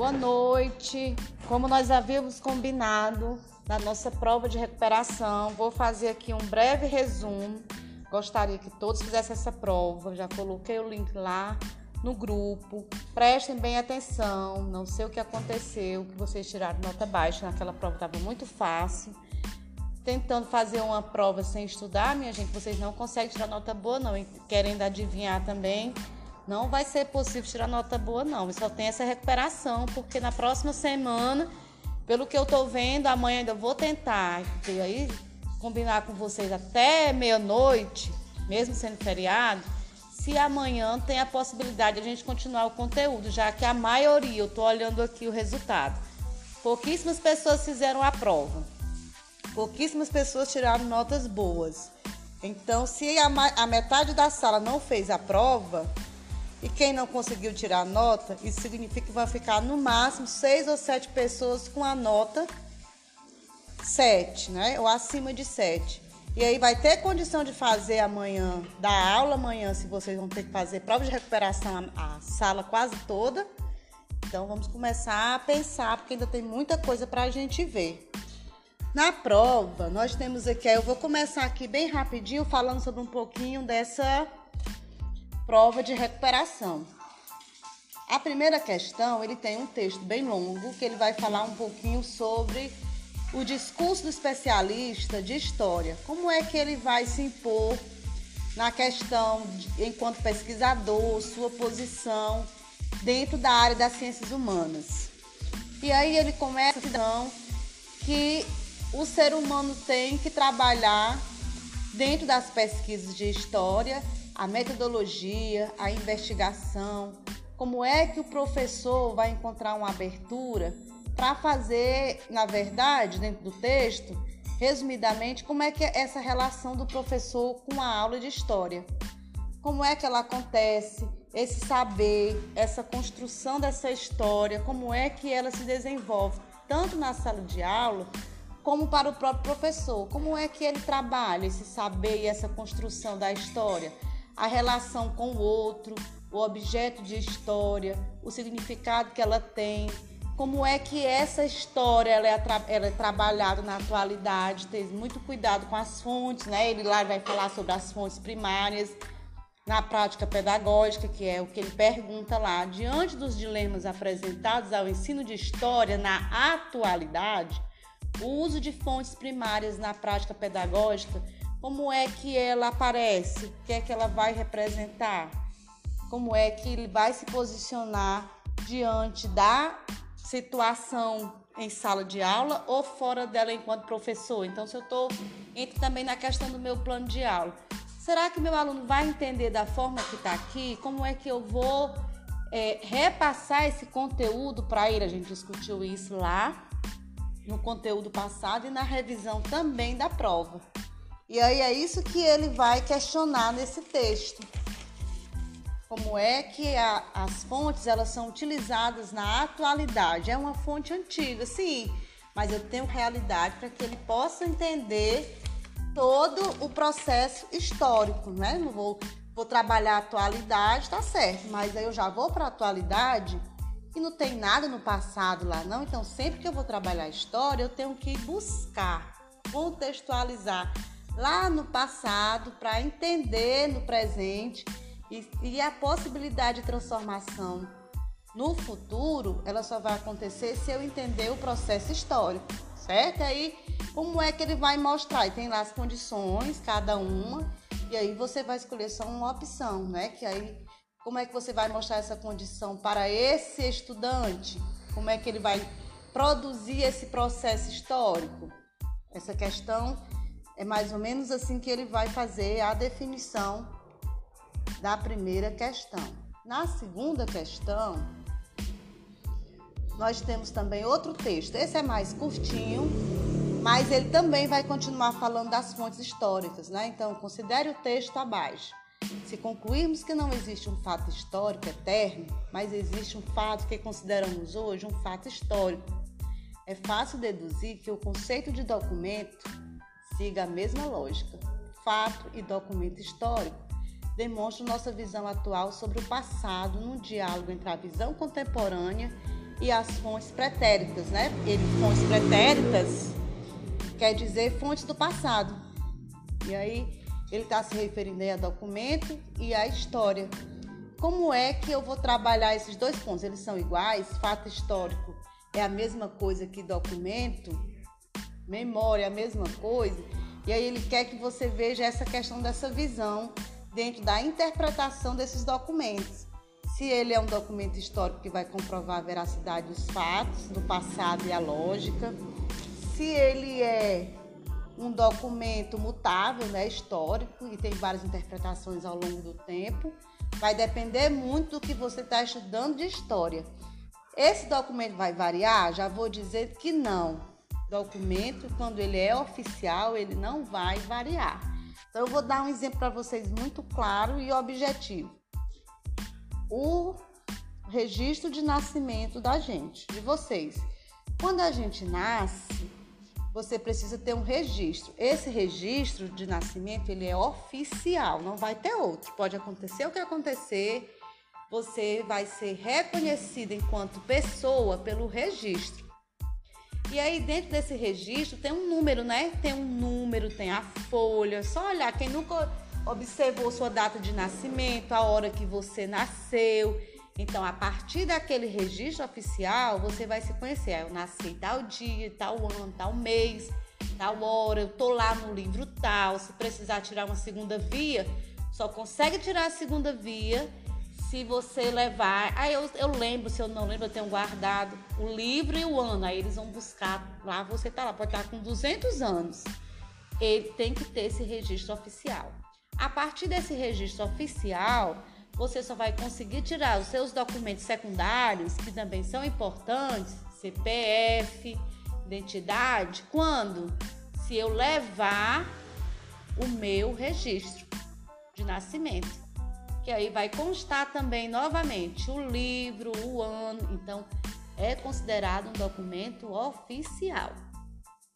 Boa noite. Como nós havíamos combinado na nossa prova de recuperação, vou fazer aqui um breve resumo. Gostaria que todos fizessem essa prova. Já coloquei o link lá no grupo. Prestem bem atenção. Não sei o que aconteceu, que vocês tiraram nota baixa naquela prova, estava muito fácil. Tentando fazer uma prova sem estudar, minha gente, vocês não conseguem tirar nota boa, não. E querendo adivinhar também não vai ser possível tirar nota boa, não. Só tem essa recuperação, porque na próxima semana, pelo que eu tô vendo, amanhã ainda vou tentar. E aí, combinar com vocês até meia-noite, mesmo sendo feriado, se amanhã tem a possibilidade de a gente continuar o conteúdo, já que a maioria, eu tô olhando aqui o resultado. Pouquíssimas pessoas fizeram a prova. Pouquíssimas pessoas tiraram notas boas. Então, se a, a metade da sala não fez a prova, e quem não conseguiu tirar nota, isso significa que vai ficar no máximo seis ou sete pessoas com a nota 7, né? Ou acima de 7. E aí vai ter condição de fazer amanhã, da aula amanhã, se vocês vão ter que fazer prova de recuperação a, a sala quase toda. Então vamos começar a pensar, porque ainda tem muita coisa para a gente ver. Na prova, nós temos aqui, eu vou começar aqui bem rapidinho falando sobre um pouquinho dessa prova de recuperação. A primeira questão, ele tem um texto bem longo que ele vai falar um pouquinho sobre o discurso do especialista de história. Como é que ele vai se impor na questão de, enquanto pesquisador, sua posição dentro da área das ciências humanas. E aí ele começa então que o ser humano tem que trabalhar dentro das pesquisas de história a metodologia, a investigação, como é que o professor vai encontrar uma abertura para fazer, na verdade, dentro do texto, resumidamente, como é que é essa relação do professor com a aula de história. Como é que ela acontece, esse saber, essa construção dessa história, como é que ela se desenvolve, tanto na sala de aula como para o próprio professor. Como é que ele trabalha esse saber e essa construção da história? A relação com o outro, o objeto de história, o significado que ela tem, como é que essa história ela é, ela é trabalhada na atualidade, ter muito cuidado com as fontes, né? Ele lá vai falar sobre as fontes primárias na prática pedagógica, que é o que ele pergunta lá, diante dos dilemas apresentados ao ensino de história na atualidade, o uso de fontes primárias na prática pedagógica como é que ela aparece? O que é que ela vai representar? Como é que ele vai se posicionar diante da situação em sala de aula ou fora dela enquanto professor? Então, se eu estou entre também na questão do meu plano de aula, será que meu aluno vai entender da forma que está aqui? Como é que eu vou é, repassar esse conteúdo para ele? A gente discutiu isso lá no conteúdo passado e na revisão também da prova. E aí é isso que ele vai questionar nesse texto. Como é que a, as fontes elas são utilizadas na atualidade? É uma fonte antiga, sim, mas eu tenho realidade para que ele possa entender todo o processo histórico, né? Não vou, vou trabalhar a atualidade, tá certo, mas aí eu já vou para a atualidade e não tem nada no passado lá, não. Então, sempre que eu vou trabalhar a história, eu tenho que buscar, contextualizar lá no passado para entender no presente e, e, a possibilidade de transformação no futuro, ela só vai acontecer se eu entender o processo histórico, certo? Aí, como é que ele vai mostrar? E tem lá as condições, cada uma, e aí você vai escolher só uma opção, né? Que aí, como é que você vai mostrar essa condição para esse estudante? Como é que ele vai produzir esse processo histórico? Essa questão é mais ou menos assim que ele vai fazer a definição da primeira questão. Na segunda questão, nós temos também outro texto. Esse é mais curtinho, mas ele também vai continuar falando das fontes históricas, né? Então, considere o texto abaixo. Se concluirmos que não existe um fato histórico eterno, mas existe um fato que consideramos hoje um fato histórico, é fácil deduzir que o conceito de documento siga a mesma lógica. Fato e documento histórico demonstram nossa visão atual sobre o passado num diálogo entre a visão contemporânea e as fontes pretéritas, né? Ele, fontes pretéritas quer dizer fontes do passado. E aí ele está se referindo a documento e a história. Como é que eu vou trabalhar esses dois pontos? Eles são iguais? Fato histórico é a mesma coisa que documento? Memória a mesma coisa? E aí ele quer que você veja essa questão dessa visão dentro da interpretação desses documentos. Se ele é um documento histórico que vai comprovar a veracidade dos fatos do passado e a lógica, se ele é um documento mutável, né, histórico, e tem várias interpretações ao longo do tempo, vai depender muito do que você está estudando de história. Esse documento vai variar? Já vou dizer que não. Documento, quando ele é oficial, ele não vai variar. Então, eu vou dar um exemplo para vocês muito claro e objetivo. O registro de nascimento da gente, de vocês. Quando a gente nasce, você precisa ter um registro. Esse registro de nascimento, ele é oficial, não vai ter outro. Pode acontecer o que acontecer, você vai ser reconhecido enquanto pessoa pelo registro. E aí dentro desse registro tem um número, né? Tem um número, tem a folha. Só olhar quem nunca observou sua data de nascimento, a hora que você nasceu. Então, a partir daquele registro oficial, você vai se conhecer. Ah, eu nasci tal dia, tal ano, tal mês, tal hora, eu tô lá no livro tal. Se precisar tirar uma segunda via, só consegue tirar a segunda via se você levar. Aí eu, eu lembro, se eu não lembro, eu tenho guardado o livro e o ano. Aí eles vão buscar lá, você tá lá, pode estar com 200 anos. Ele tem que ter esse registro oficial. A partir desse registro oficial, você só vai conseguir tirar os seus documentos secundários, que também são importantes, CPF, identidade, quando? Se eu levar o meu registro de nascimento que aí vai constar também novamente o livro, o ano, então é considerado um documento oficial.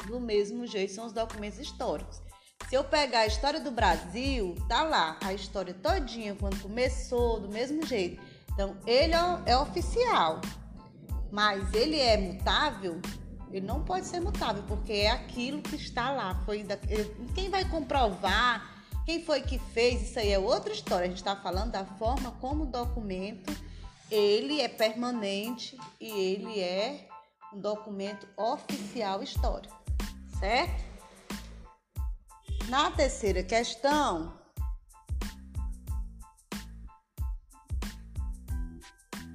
Do mesmo jeito são os documentos históricos. Se eu pegar a história do Brasil, tá lá a história todinha quando começou, do mesmo jeito. Então ele é, é oficial, mas ele é mutável. Ele não pode ser mutável porque é aquilo que está lá. Foi da, quem vai comprovar quem foi que fez? Isso aí é outra história. A gente está falando da forma como o documento ele é permanente e ele é um documento oficial histórico, certo? Na terceira questão,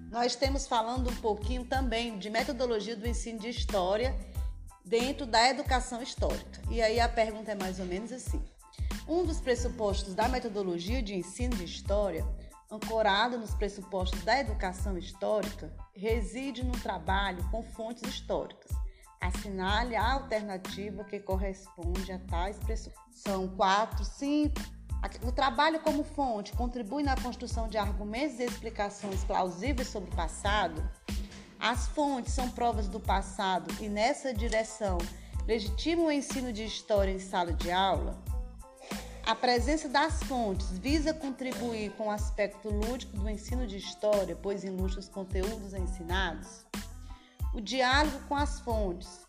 nós temos falando um pouquinho também de metodologia do ensino de história dentro da educação histórica. E aí a pergunta é mais ou menos assim: um dos pressupostos da metodologia de ensino de história, ancorado nos pressupostos da educação histórica, reside no trabalho com fontes históricas. Assinale a alternativa que corresponde a tais pressupostos. São quatro, cinco. O trabalho como fonte contribui na construção de argumentos e explicações plausíveis sobre o passado. As fontes são provas do passado e, nessa direção, legitimam o ensino de história em sala de aula. A presença das fontes visa contribuir com o aspecto lúdico do ensino de história, pois ilustra os conteúdos ensinados. O diálogo com as fontes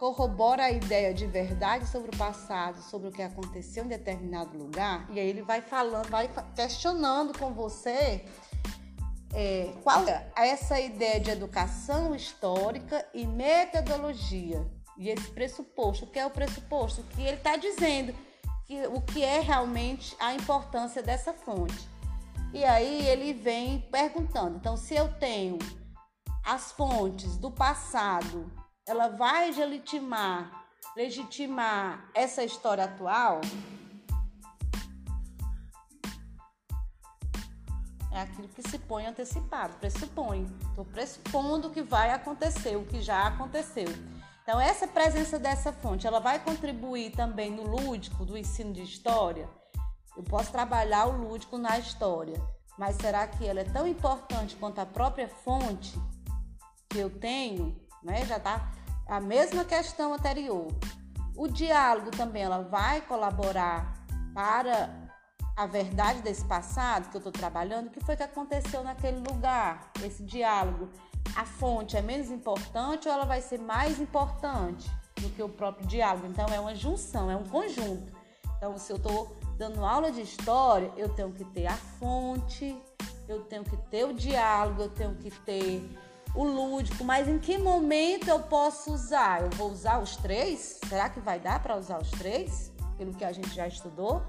corrobora a ideia de verdade sobre o passado, sobre o que aconteceu em determinado lugar, e aí ele vai falando, vai questionando com você é, qual é essa ideia de educação histórica e metodologia. E esse pressuposto, o que é o pressuposto? O que ele está dizendo que, o que é realmente a importância dessa fonte. E aí ele vem perguntando: então, se eu tenho as fontes do passado, ela vai legitimar, legitimar essa história atual? É aquilo que se põe antecipado, pressupõe. Estou pressupondo que vai acontecer, o que já aconteceu. Então, essa presença dessa fonte, ela vai contribuir também no lúdico do ensino de história? Eu posso trabalhar o lúdico na história, mas será que ela é tão importante quanto a própria fonte que eu tenho? Né? Já está a mesma questão anterior. O diálogo também ela vai colaborar para a verdade desse passado que eu estou trabalhando, o que foi que aconteceu naquele lugar, esse diálogo a fonte é menos importante ou ela vai ser mais importante do que o próprio diálogo? Então é uma junção, é um conjunto. Então, se eu estou dando aula de história, eu tenho que ter a fonte, eu tenho que ter o diálogo, eu tenho que ter o lúdico, mas em que momento eu posso usar? Eu vou usar os três? Será que vai dar para usar os três? Pelo que a gente já estudou?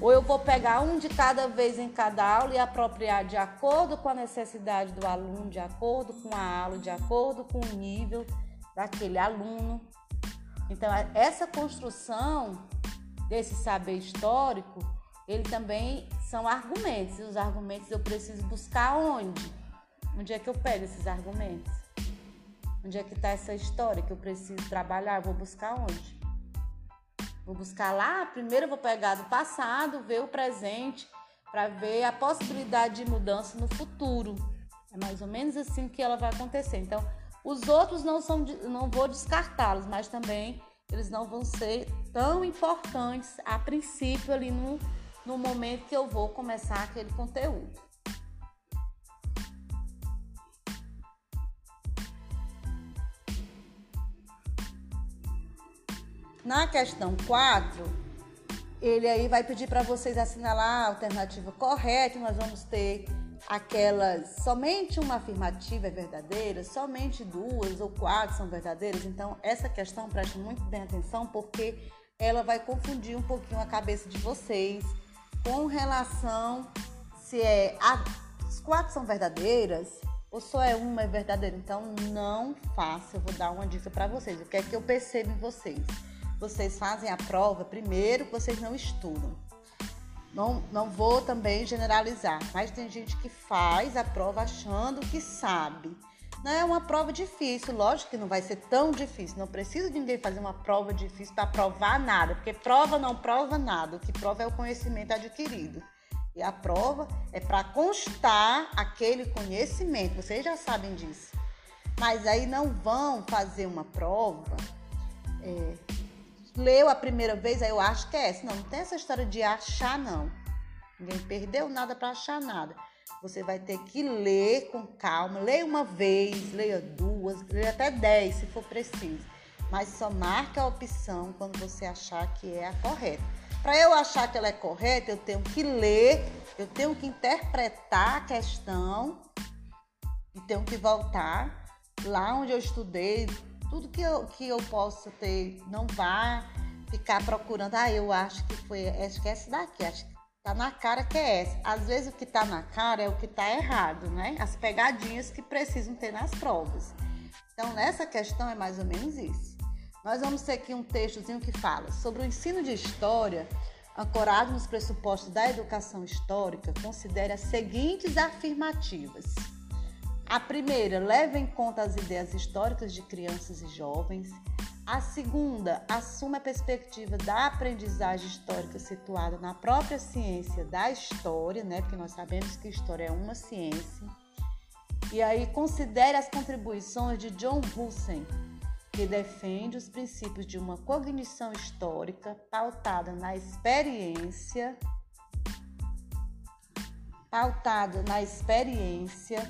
Ou eu vou pegar um de cada vez em cada aula e apropriar de acordo com a necessidade do aluno, de acordo com a aula, de acordo com o nível daquele aluno. Então, essa construção desse saber histórico, ele também são argumentos. E os argumentos eu preciso buscar onde? Onde é que eu pego esses argumentos? Onde é que está essa história que eu preciso trabalhar? Eu vou buscar onde? Vou buscar lá, primeiro vou pegar do passado, ver o presente, para ver a possibilidade de mudança no futuro. É mais ou menos assim que ela vai acontecer. Então, os outros não são, não vou descartá-los, mas também eles não vão ser tão importantes a princípio ali no, no momento que eu vou começar aquele conteúdo. Na questão 4, ele aí vai pedir para vocês assinalar a alternativa correta, nós vamos ter aquelas somente uma afirmativa é verdadeira, somente duas ou quatro são verdadeiras. Então, essa questão preste muito bem atenção porque ela vai confundir um pouquinho a cabeça de vocês com relação se é a, as quatro são verdadeiras ou só é uma é verdadeira. Então, não faça. Eu vou dar uma dica para vocês. O que é que eu percebo em vocês? Vocês fazem a prova, primeiro vocês não estudam. Não, não vou também generalizar, mas tem gente que faz a prova achando que sabe. Não é uma prova difícil, lógico que não vai ser tão difícil. Não precisa de ninguém fazer uma prova difícil para provar nada, porque prova não prova nada. O que prova é o conhecimento adquirido. E a prova é para constar aquele conhecimento. Vocês já sabem disso. Mas aí não vão fazer uma prova é, leu a primeira vez, aí eu acho que é essa. Não, não tem essa história de achar, não. Ninguém perdeu nada para achar nada. Você vai ter que ler com calma. Leia uma vez, leia duas, leia até dez, se for preciso. Mas só marca a opção quando você achar que é a correta. Para eu achar que ela é correta, eu tenho que ler, eu tenho que interpretar a questão e tenho que voltar lá onde eu estudei, tudo que eu, que eu possa ter, não vá ficar procurando, ah, eu acho que foi, acho que é essa daqui, acho que tá na cara que é essa. Às vezes o que tá na cara é o que tá errado, né? As pegadinhas que precisam ter nas provas. Então, nessa questão é mais ou menos isso. Nós vamos ter aqui um textozinho que fala sobre o ensino de história ancorado nos pressupostos da educação histórica, considere as seguintes afirmativas. A primeira, leva em conta as ideias históricas de crianças e jovens. A segunda, assume a perspectiva da aprendizagem histórica situada na própria ciência da história, né? Porque nós sabemos que história é uma ciência. E aí considere as contribuições de John Hussey, que defende os princípios de uma cognição histórica pautada na experiência, pautada na experiência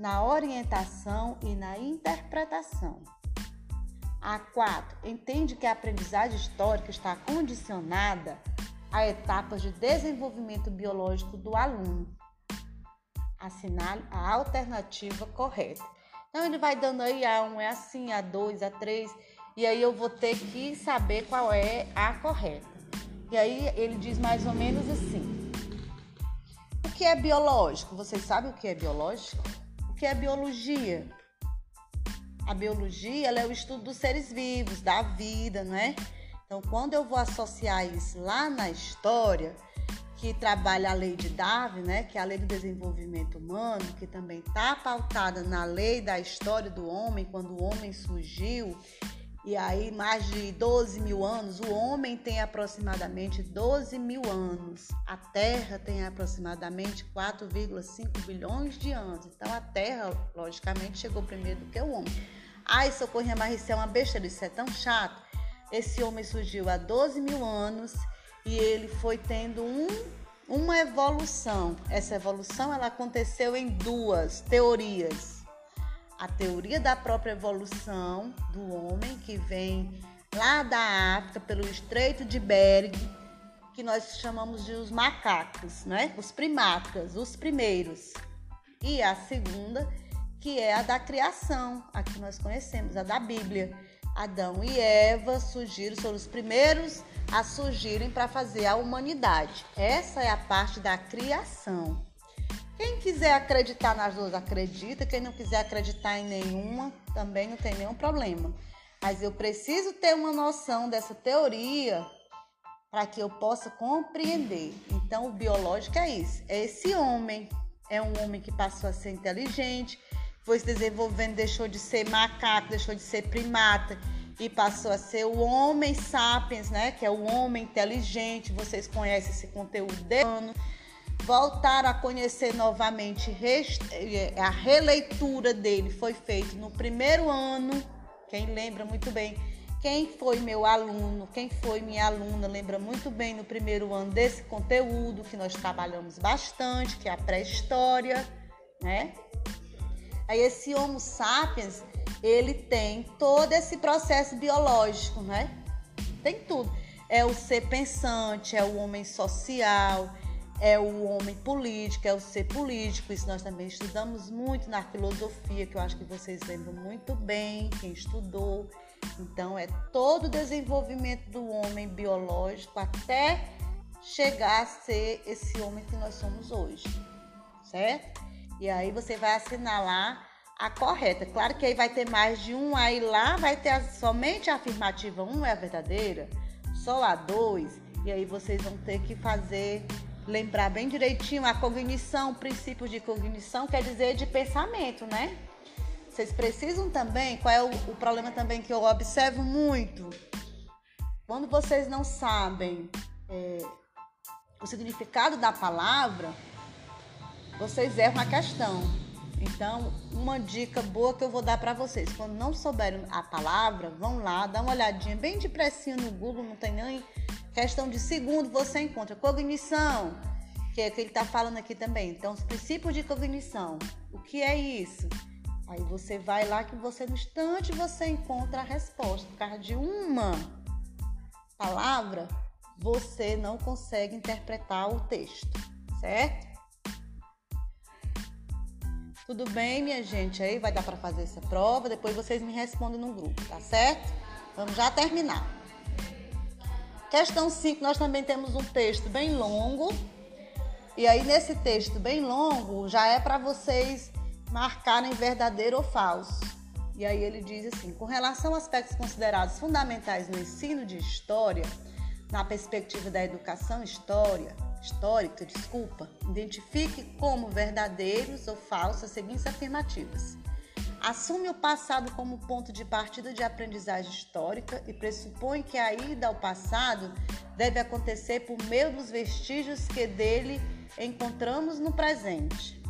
na orientação e na interpretação. A 4. Entende que a aprendizagem histórica está condicionada a etapas de desenvolvimento biológico do aluno. Assinale a alternativa correta. Então, ele vai dando aí A1 é assim, A2, A3, e aí eu vou ter que saber qual é a correta. E aí ele diz mais ou menos assim: O que é biológico? Vocês sabem o que é biológico? Que é biologia. A biologia é o estudo dos seres vivos, da vida, não é? Então, quando eu vou associar isso lá na história, que trabalha a lei de Darwin, né, que é a lei do desenvolvimento humano, que também está pautada na lei da história do homem, quando o homem surgiu e aí, mais de 12 mil anos, o homem tem aproximadamente 12 mil anos. A Terra tem aproximadamente 4,5 bilhões de anos. Então, a Terra, logicamente, chegou primeiro do que o homem. Ai, Socorrinha Maricel, é uma besteira, isso é tão chato. Esse homem surgiu há 12 mil anos e ele foi tendo um, uma evolução. Essa evolução ela aconteceu em duas teorias a teoria da própria evolução do homem, que vem lá da África, pelo Estreito de Bering, que nós chamamos de os macacos, né? Os primatas, os primeiros. E a segunda, que é a da criação, a que nós conhecemos, a da Bíblia. Adão e Eva surgiram, foram os primeiros a surgirem para fazer a humanidade. Essa é a parte da criação. Quem quiser acreditar nas duas, acredita. Quem não quiser acreditar em nenhuma, também não tem nenhum problema. Mas eu preciso ter uma noção dessa teoria para que eu possa compreender. Então, o biológico é isso: é esse homem. É um homem que passou a ser inteligente, foi se desenvolvendo, deixou de ser macaco, deixou de ser primata e passou a ser o homem sapiens, né? Que é o homem inteligente. Vocês conhecem esse conteúdo de ano voltaram a conhecer novamente eh, a releitura dele foi feita no primeiro ano. Quem lembra muito bem, quem foi meu aluno, quem foi minha aluna, lembra muito bem no primeiro ano desse conteúdo que nós trabalhamos bastante, que é a pré-história, né? Aí esse Homo sapiens, ele tem todo esse processo biológico, né? Tem tudo. É o ser pensante, é o homem social, é o homem político, é o ser político. Isso nós também estudamos muito na filosofia, que eu acho que vocês lembram muito bem, quem estudou. Então, é todo o desenvolvimento do homem biológico até chegar a ser esse homem que nós somos hoje, certo? E aí você vai assinar lá a correta. Claro que aí vai ter mais de um, aí lá vai ter somente a afirmativa 1 um é a verdadeira, só a 2, e aí vocês vão ter que fazer lembrar bem direitinho a cognição, princípios de cognição, quer dizer de pensamento, né? Vocês precisam também, qual é o, o problema também que eu observo muito? Quando vocês não sabem é, o significado da palavra, vocês erram a questão. Então, uma dica boa que eu vou dar para vocês, quando não souberem a palavra, vão lá, dá uma olhadinha bem depressinho no Google, não tem nem Questão de segundo, você encontra cognição, que é o que ele está falando aqui também. Então, os princípios de cognição. O que é isso? Aí você vai lá que você no instante você encontra a resposta. Por causa de uma palavra, você não consegue interpretar o texto, certo? Tudo bem, minha gente? Aí vai dar para fazer essa prova. Depois vocês me respondem no grupo, tá certo? Vamos já terminar. Questão 5, nós também temos um texto bem longo. E aí, nesse texto bem longo, já é para vocês marcarem verdadeiro ou falso. E aí ele diz assim: com relação a aspectos considerados fundamentais no ensino de história, na perspectiva da educação história, histórica, desculpa, identifique como verdadeiros ou falsos as seguintes afirmativas assume o passado como ponto de partida de aprendizagem histórica e pressupõe que a ida ao passado deve acontecer por meio dos vestígios que dele encontramos no presente.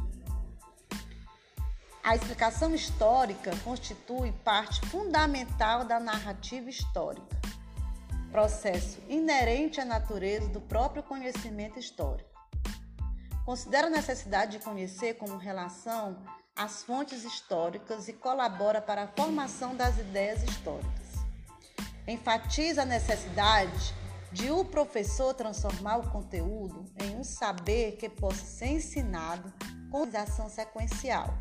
A explicação histórica constitui parte fundamental da narrativa histórica, processo inerente à natureza do próprio conhecimento histórico. Considera a necessidade de conhecer como relação as fontes históricas e colabora para a formação das ideias históricas. Enfatiza a necessidade de o professor transformar o conteúdo em um saber que possa ser ensinado com ação sequencial.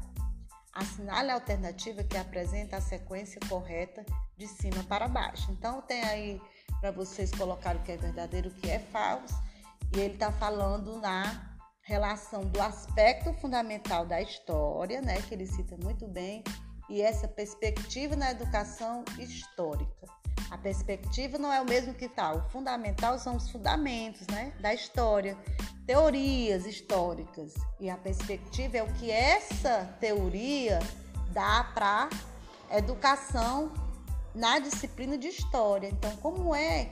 Assinale a alternativa que apresenta a sequência correta de cima para baixo. Então, tem aí para vocês colocar o que é verdadeiro o que é falso. E ele está falando na relação do aspecto fundamental da história, né, que ele cita muito bem, e essa perspectiva na educação histórica. A perspectiva não é o mesmo que tal. O fundamental são os fundamentos, né, da história, teorias históricas. E a perspectiva é o que essa teoria dá para educação na disciplina de história. Então, como é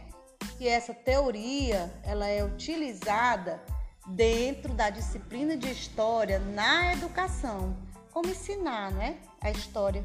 que essa teoria ela é utilizada dentro da disciplina de história na educação. Como ensinar, né? A história.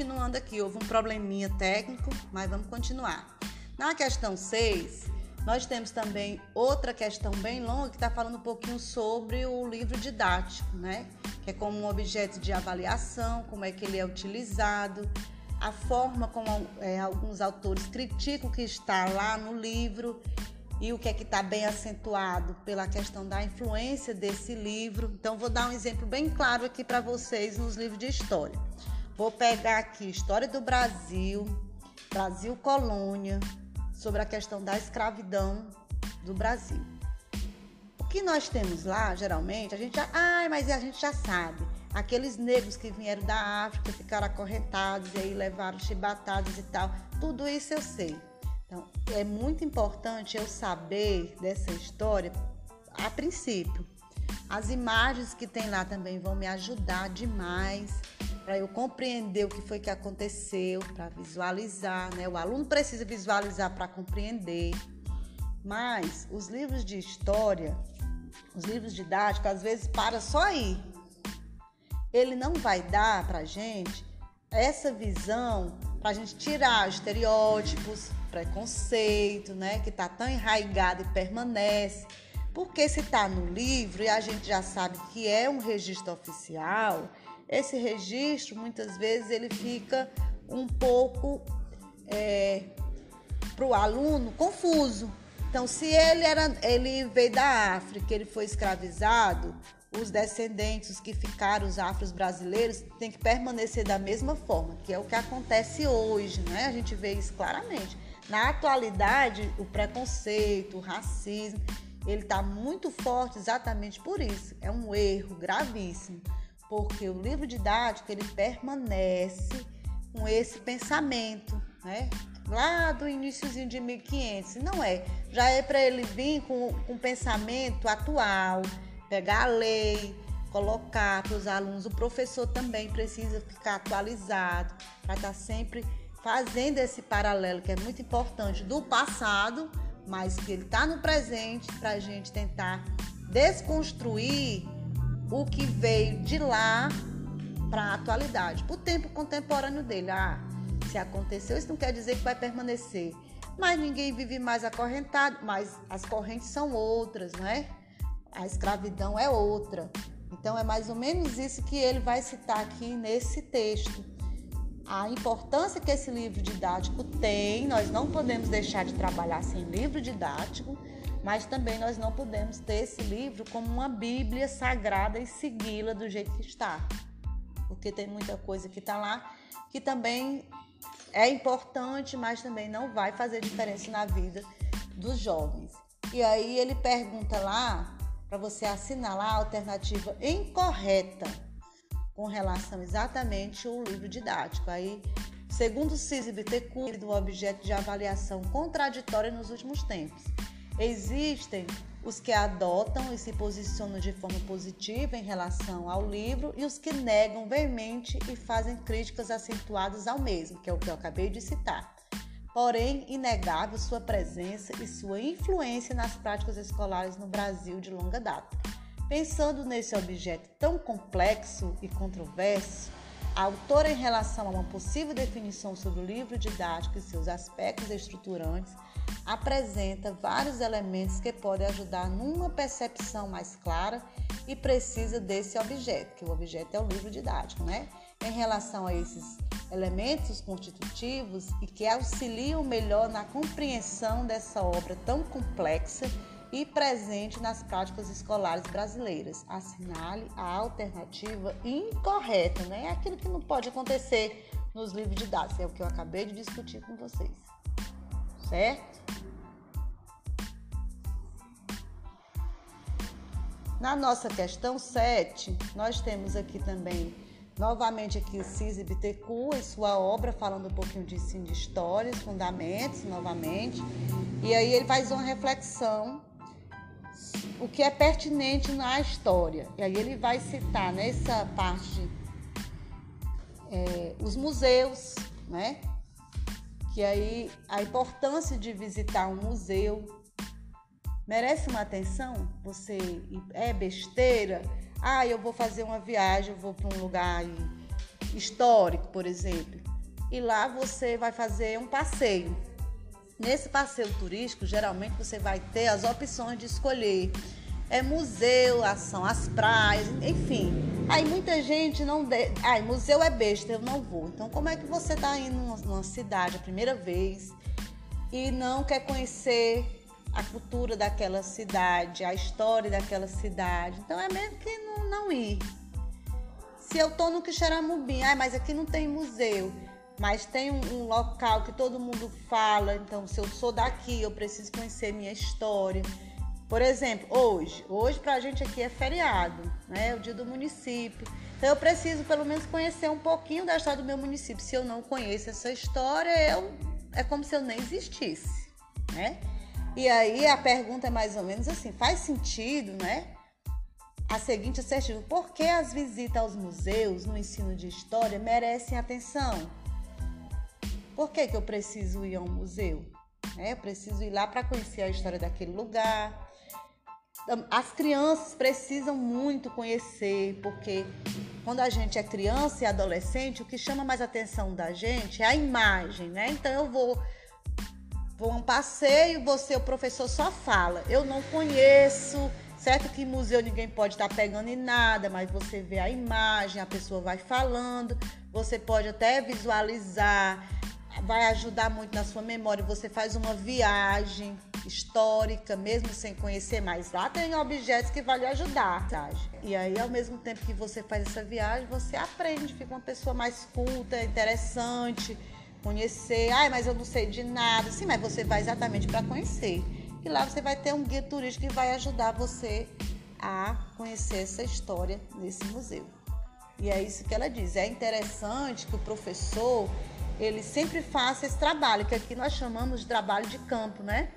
Continuando aqui, houve um probleminha técnico, mas vamos continuar. Na questão 6, nós temos também outra questão bem longa que está falando um pouquinho sobre o livro didático, né? Que é como um objeto de avaliação, como é que ele é utilizado, a forma como é, alguns autores criticam o que está lá no livro e o que é que está bem acentuado pela questão da influência desse livro. Então, vou dar um exemplo bem claro aqui para vocês nos livros de história. Vou pegar aqui História do Brasil, Brasil Colônia, sobre a questão da escravidão do Brasil. O que nós temos lá, geralmente, a gente já, ai, mas a gente já sabe. Aqueles negros que vieram da África ficaram acorrentados e aí levaram chibatadas e tal. Tudo isso eu sei. Então, é muito importante eu saber dessa história a princípio. As imagens que tem lá também vão me ajudar demais para eu compreender o que foi que aconteceu, para visualizar, né? O aluno precisa visualizar para compreender. Mas os livros de história, os livros didáticos, às vezes para só aí. Ele não vai dar para gente essa visão para a gente tirar estereótipos, preconceito, né, que está tão enraigado e permanece. Porque se está no livro e a gente já sabe que é um registro oficial, esse registro muitas vezes ele fica um pouco é, para o aluno confuso. Então, se ele era, ele veio da África, ele foi escravizado, os descendentes, que ficaram, os afros brasileiros, têm que permanecer da mesma forma, que é o que acontece hoje, né? A gente vê isso claramente. Na atualidade, o preconceito, o racismo, ele está muito forte exatamente por isso. É um erro gravíssimo, porque o livro didático ele permanece com esse pensamento, né? Lá do iníciozinho de 1500, não é? Já é para ele vir com, com pensamento atual, pegar a lei, colocar para os alunos. O professor também precisa ficar atualizado para estar tá sempre fazendo esse paralelo que é muito importante do passado, mas que ele está no presente para a gente tentar desconstruir o que veio de lá para a atualidade, para o tempo contemporâneo dele. Ah, se aconteceu, isso não quer dizer que vai permanecer. Mas ninguém vive mais acorrentado, mas as correntes são outras, não é? a escravidão é outra. Então é mais ou menos isso que ele vai citar aqui nesse texto. A importância que esse livro didático tem, nós não podemos deixar de trabalhar sem livro didático, mas também nós não podemos ter esse livro como uma Bíblia sagrada e segui-la do jeito que está. Porque tem muita coisa que está lá que também é importante, mas também não vai fazer diferença na vida dos jovens. E aí ele pergunta lá para você assinalar a alternativa incorreta com relação exatamente ao livro didático. Aí, segundo o CISBTQ, do objeto de avaliação contraditória nos últimos tempos. Existem os que adotam e se posicionam de forma positiva em relação ao livro e os que negam veemente e fazem críticas acentuadas ao mesmo, que é o que eu acabei de citar porém inegável sua presença e sua influência nas práticas escolares no Brasil de longa data. Pensando nesse objeto tão complexo e controverso, a autora, em relação a uma possível definição sobre o livro didático e seus aspectos estruturantes, apresenta vários elementos que podem ajudar numa percepção mais clara e precisa desse objeto, que o objeto é o livro didático, né? Em relação a esses elementos constitutivos e que auxiliam melhor na compreensão dessa obra tão complexa e presente nas práticas escolares brasileiras. Assinale a alternativa incorreta, né? É aquilo que não pode acontecer nos livros de dados, é o que eu acabei de discutir com vocês. Certo? Na nossa questão 7, nós temos aqui também Novamente aqui o CISI Bittencourt e sua obra falando um pouquinho de ensino de histórias, fundamentos, novamente. E aí ele faz uma reflexão o que é pertinente na história. E aí ele vai citar nessa parte é, os museus, né? Que aí a importância de visitar um museu merece uma atenção. Você é besteira? Ah, eu vou fazer uma viagem, eu vou para um lugar histórico, por exemplo. E lá você vai fazer um passeio. Nesse passeio turístico, geralmente você vai ter as opções de escolher. É museu, são as praias, enfim. Aí muita gente não. De... Ai, museu é besta, eu não vou. Então, como é que você está indo numa cidade a primeira vez e não quer conhecer a cultura daquela cidade, a história daquela cidade? Então, é mesmo que não, não ir. Se eu tô no Quixeramobim, ah, mas aqui não tem museu, mas tem um, um, local que todo mundo fala, então se eu sou daqui, eu preciso conhecer minha história. Por exemplo, hoje, hoje pra gente aqui é feriado, né? É o dia do município. Então eu preciso pelo menos conhecer um pouquinho da história do meu município. Se eu não conheço essa história, eu é como se eu nem existisse, né? E aí a pergunta é mais ou menos assim, faz sentido, né? a seguinte assertiva: por que as visitas aos museus no ensino de história merecem atenção? Por que, que eu preciso ir a um museu? É, eu preciso ir lá para conhecer a história daquele lugar. As crianças precisam muito conhecer, porque quando a gente é criança e adolescente, o que chama mais atenção da gente é a imagem, né? Então eu vou vou um passeio, você, o professor só fala. Eu não conheço, Certo que museu ninguém pode estar pegando em nada, mas você vê a imagem, a pessoa vai falando, você pode até visualizar, vai ajudar muito na sua memória. Você faz uma viagem histórica, mesmo sem conhecer, mas lá tem objetos que vão lhe ajudar. E aí, ao mesmo tempo que você faz essa viagem, você aprende, fica uma pessoa mais culta, interessante, conhecer. Ai, mas eu não sei de nada. Sim, mas você vai exatamente para conhecer. E lá você vai ter um guia turístico que vai ajudar você a conhecer essa história nesse museu. E é isso que ela diz. É interessante que o professor ele sempre faça esse trabalho, que aqui nós chamamos de trabalho de campo, né?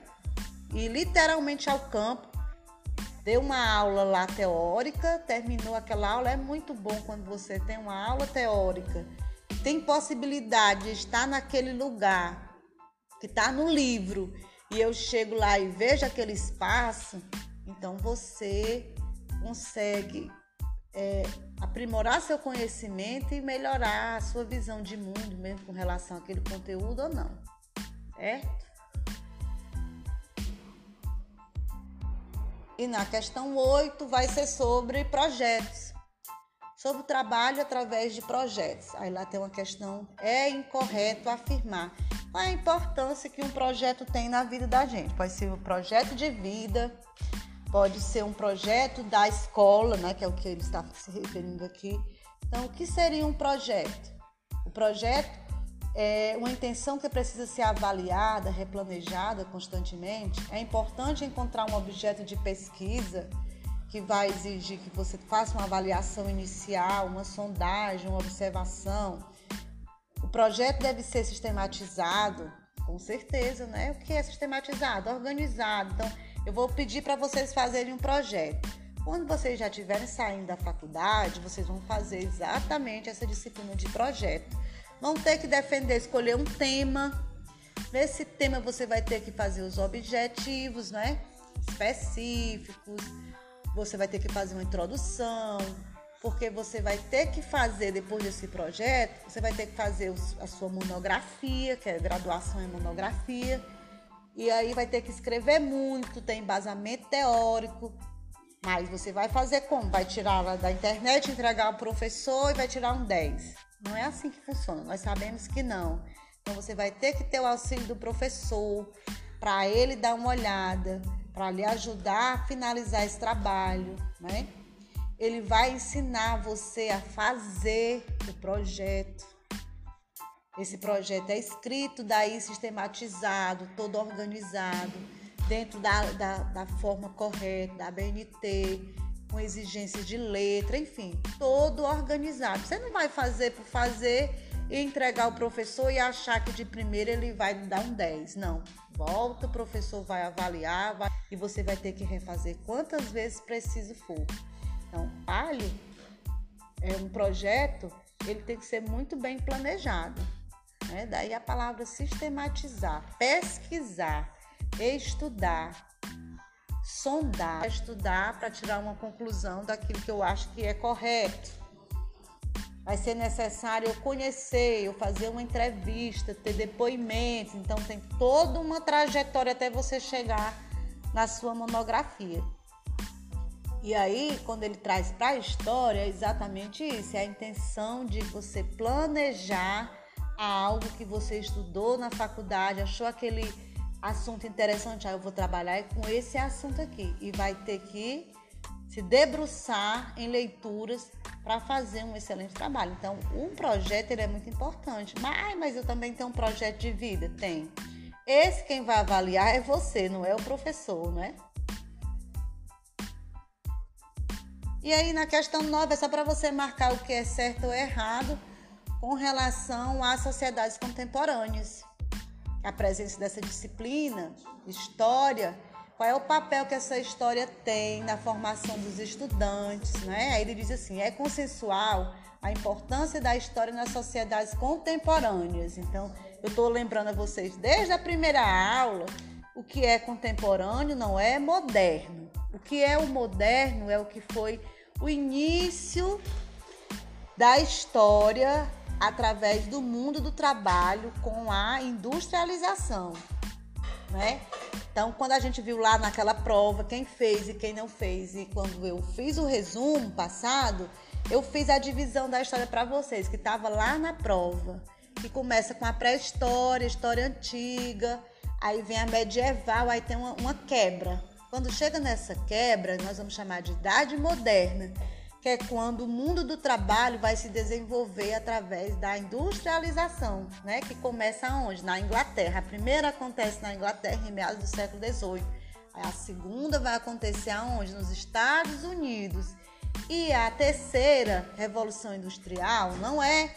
E literalmente ao campo, deu uma aula lá teórica, terminou aquela aula. É muito bom quando você tem uma aula teórica, tem possibilidade de estar naquele lugar que está no livro e eu chego lá e vejo aquele espaço, então você consegue é, aprimorar seu conhecimento e melhorar a sua visão de mundo, mesmo com relação àquele conteúdo ou não. Certo? E na questão 8 vai ser sobre projetos. Sobre o trabalho através de projetos. Aí lá tem uma questão: é incorreto afirmar qual é a importância que um projeto tem na vida da gente. Pode ser um projeto de vida, pode ser um projeto da escola, né, que é o que ele está se referindo aqui. Então, o que seria um projeto? O projeto é uma intenção que precisa ser avaliada, replanejada constantemente. É importante encontrar um objeto de pesquisa que vai exigir que você faça uma avaliação inicial, uma sondagem, uma observação o projeto deve ser sistematizado, com certeza, né? O que é sistematizado? Organizado. Então, eu vou pedir para vocês fazerem um projeto. Quando vocês já estiverem saindo da faculdade, vocês vão fazer exatamente essa disciplina de projeto. Vão ter que defender, escolher um tema. Nesse tema você vai ter que fazer os objetivos, né? Específicos. Você vai ter que fazer uma introdução, porque você vai ter que fazer, depois desse projeto, você vai ter que fazer a sua monografia, que é graduação em monografia, e aí vai ter que escrever muito, tem embasamento teórico, mas você vai fazer como? Vai tirar da internet, entregar ao professor e vai tirar um 10. Não é assim que funciona, nós sabemos que não. Então você vai ter que ter o auxílio do professor para ele dar uma olhada, para lhe ajudar a finalizar esse trabalho, né? Ele vai ensinar você a fazer o projeto. Esse projeto é escrito, daí sistematizado, todo organizado, dentro da, da, da forma correta, da BNT, com exigências de letra, enfim, todo organizado. Você não vai fazer por fazer e entregar ao professor e achar que de primeira ele vai dar um 10. Não. Volta, o professor vai avaliar vai, e você vai ter que refazer quantas vezes preciso for. Então, palio é um projeto, ele tem que ser muito bem planejado. Né? Daí a palavra sistematizar, pesquisar, estudar, sondar, estudar para tirar uma conclusão daquilo que eu acho que é correto. vai ser necessário eu conhecer, eu fazer uma entrevista, ter depoimentos. Então tem toda uma trajetória até você chegar na sua monografia. E aí, quando ele traz para a história, é exatamente isso: é a intenção de você planejar algo que você estudou na faculdade, achou aquele assunto interessante, aí eu vou trabalhar com esse assunto aqui. E vai ter que se debruçar em leituras para fazer um excelente trabalho. Então, um projeto ele é muito importante. Mas, mas eu também tenho um projeto de vida? Tem. Esse quem vai avaliar é você, não é o professor, né? E aí, na questão 9, é só para você marcar o que é certo ou errado com relação às sociedades contemporâneas. A presença dessa disciplina, história, qual é o papel que essa história tem na formação dos estudantes, né? Aí ele diz assim, é consensual a importância da história nas sociedades contemporâneas. Então, eu estou lembrando a vocês desde a primeira aula, o que é contemporâneo não é moderno. O que é o moderno é o que foi o início da história através do mundo do trabalho com a industrialização, né? Então, quando a gente viu lá naquela prova quem fez e quem não fez, e quando eu fiz o resumo passado, eu fiz a divisão da história para vocês, que estava lá na prova, que começa com a pré-história, história antiga, aí vem a medieval, aí tem uma, uma quebra. Quando chega nessa quebra, nós vamos chamar de idade moderna, que é quando o mundo do trabalho vai se desenvolver através da industrialização, né? Que começa onde? Na Inglaterra. A primeira acontece na Inglaterra em meados do século XVIII. A segunda vai acontecer aonde? Nos Estados Unidos. E a terceira revolução industrial não é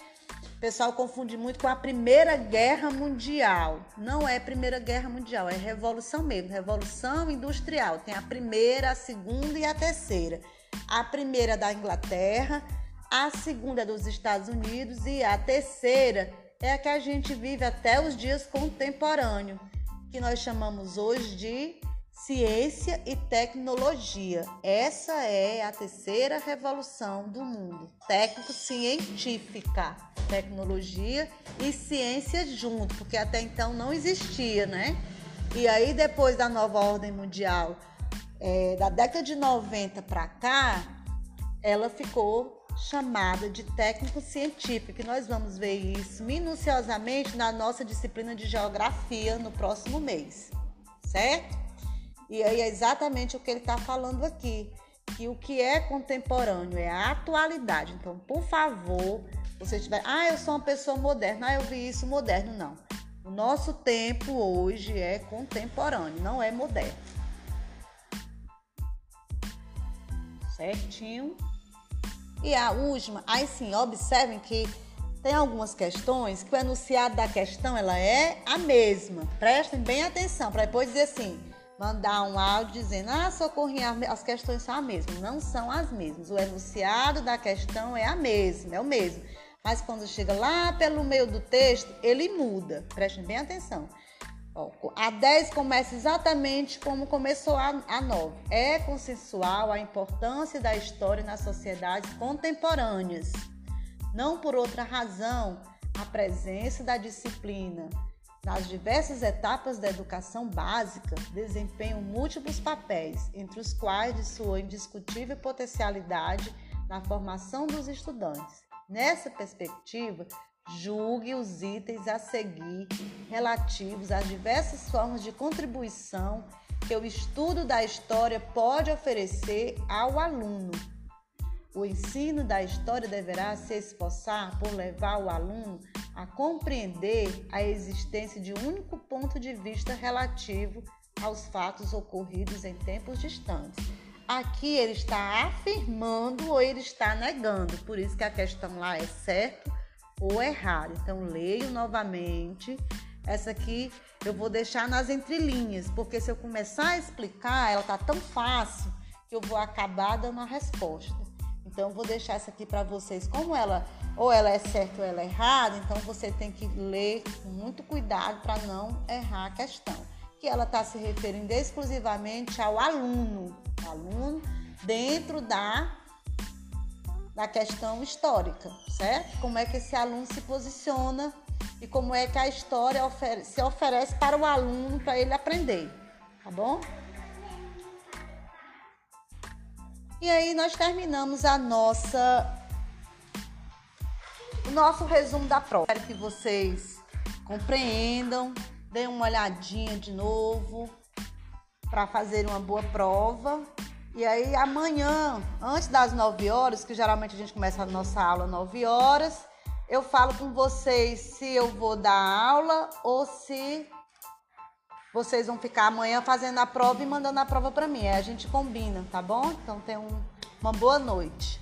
o pessoal confunde muito com a Primeira Guerra Mundial. Não é Primeira Guerra Mundial, é Revolução mesmo, Revolução Industrial. Tem a primeira, a segunda e a terceira. A primeira da Inglaterra, a segunda dos Estados Unidos e a terceira é a que a gente vive até os dias contemporâneos, que nós chamamos hoje de ciência e tecnologia. Essa é a terceira revolução do mundo, técnico-científica, tecnologia e ciência junto, porque até então não existia, né? E aí depois da nova ordem mundial é, da década de 90 para cá, ela ficou chamada de técnico científico, que nós vamos ver isso minuciosamente na nossa disciplina de geografia no próximo mês, certo? E aí é exatamente o que ele está falando aqui, que o que é contemporâneo é a atualidade. Então, por favor, você tiver, ah, eu sou uma pessoa moderna, ah, eu vi isso moderno, não. O nosso tempo hoje é contemporâneo, não é moderno. Certinho. E a última, aí sim, observem que tem algumas questões que o enunciado da questão ela é a mesma. Prestem bem atenção para depois dizer assim, mandar um áudio dizendo, ah, socorrinha, as questões são as mesmas. Não são as mesmas. O enunciado da questão é a mesma, é o mesmo. Mas quando chega lá pelo meio do texto, ele muda. Prestem bem atenção. A 10 começa exatamente como começou a, a 9. É consensual a importância da história nas sociedades contemporâneas. Não por outra razão, a presença da disciplina nas diversas etapas da educação básica desempenham múltiplos papéis, entre os quais de sua indiscutível potencialidade na formação dos estudantes. Nessa perspectiva, julgue os itens a seguir relativos às diversas formas de contribuição que o estudo da história pode oferecer ao aluno. O ensino da história deverá se esforçar por levar o aluno a compreender a existência de um único ponto de vista relativo aos fatos ocorridos em tempos distantes. Aqui ele está afirmando ou ele está negando, por isso que a questão lá é certo ou errado. Então, leio novamente. Essa aqui eu vou deixar nas entrelinhas, porque se eu começar a explicar, ela tá tão fácil que eu vou acabar dando a resposta. Então, vou deixar essa aqui para vocês, como ela ou ela é certa ou ela é errada, então você tem que ler com muito cuidado para não errar a questão. Que ela está se referindo exclusivamente ao aluno, aluno dentro da da questão histórica, certo? Como é que esse aluno se posiciona e como é que a história se oferece para o aluno para ele aprender, tá bom? E aí nós terminamos a nossa o nosso resumo da prova. Espero que vocês compreendam, deem uma olhadinha de novo para fazer uma boa prova. E aí amanhã, antes das 9 horas, que geralmente a gente começa a nossa aula 9 horas, eu falo com vocês se eu vou dar aula ou se vocês vão ficar amanhã fazendo a prova e mandando a prova para mim. Aí a gente combina, tá bom? Então tenham uma boa noite.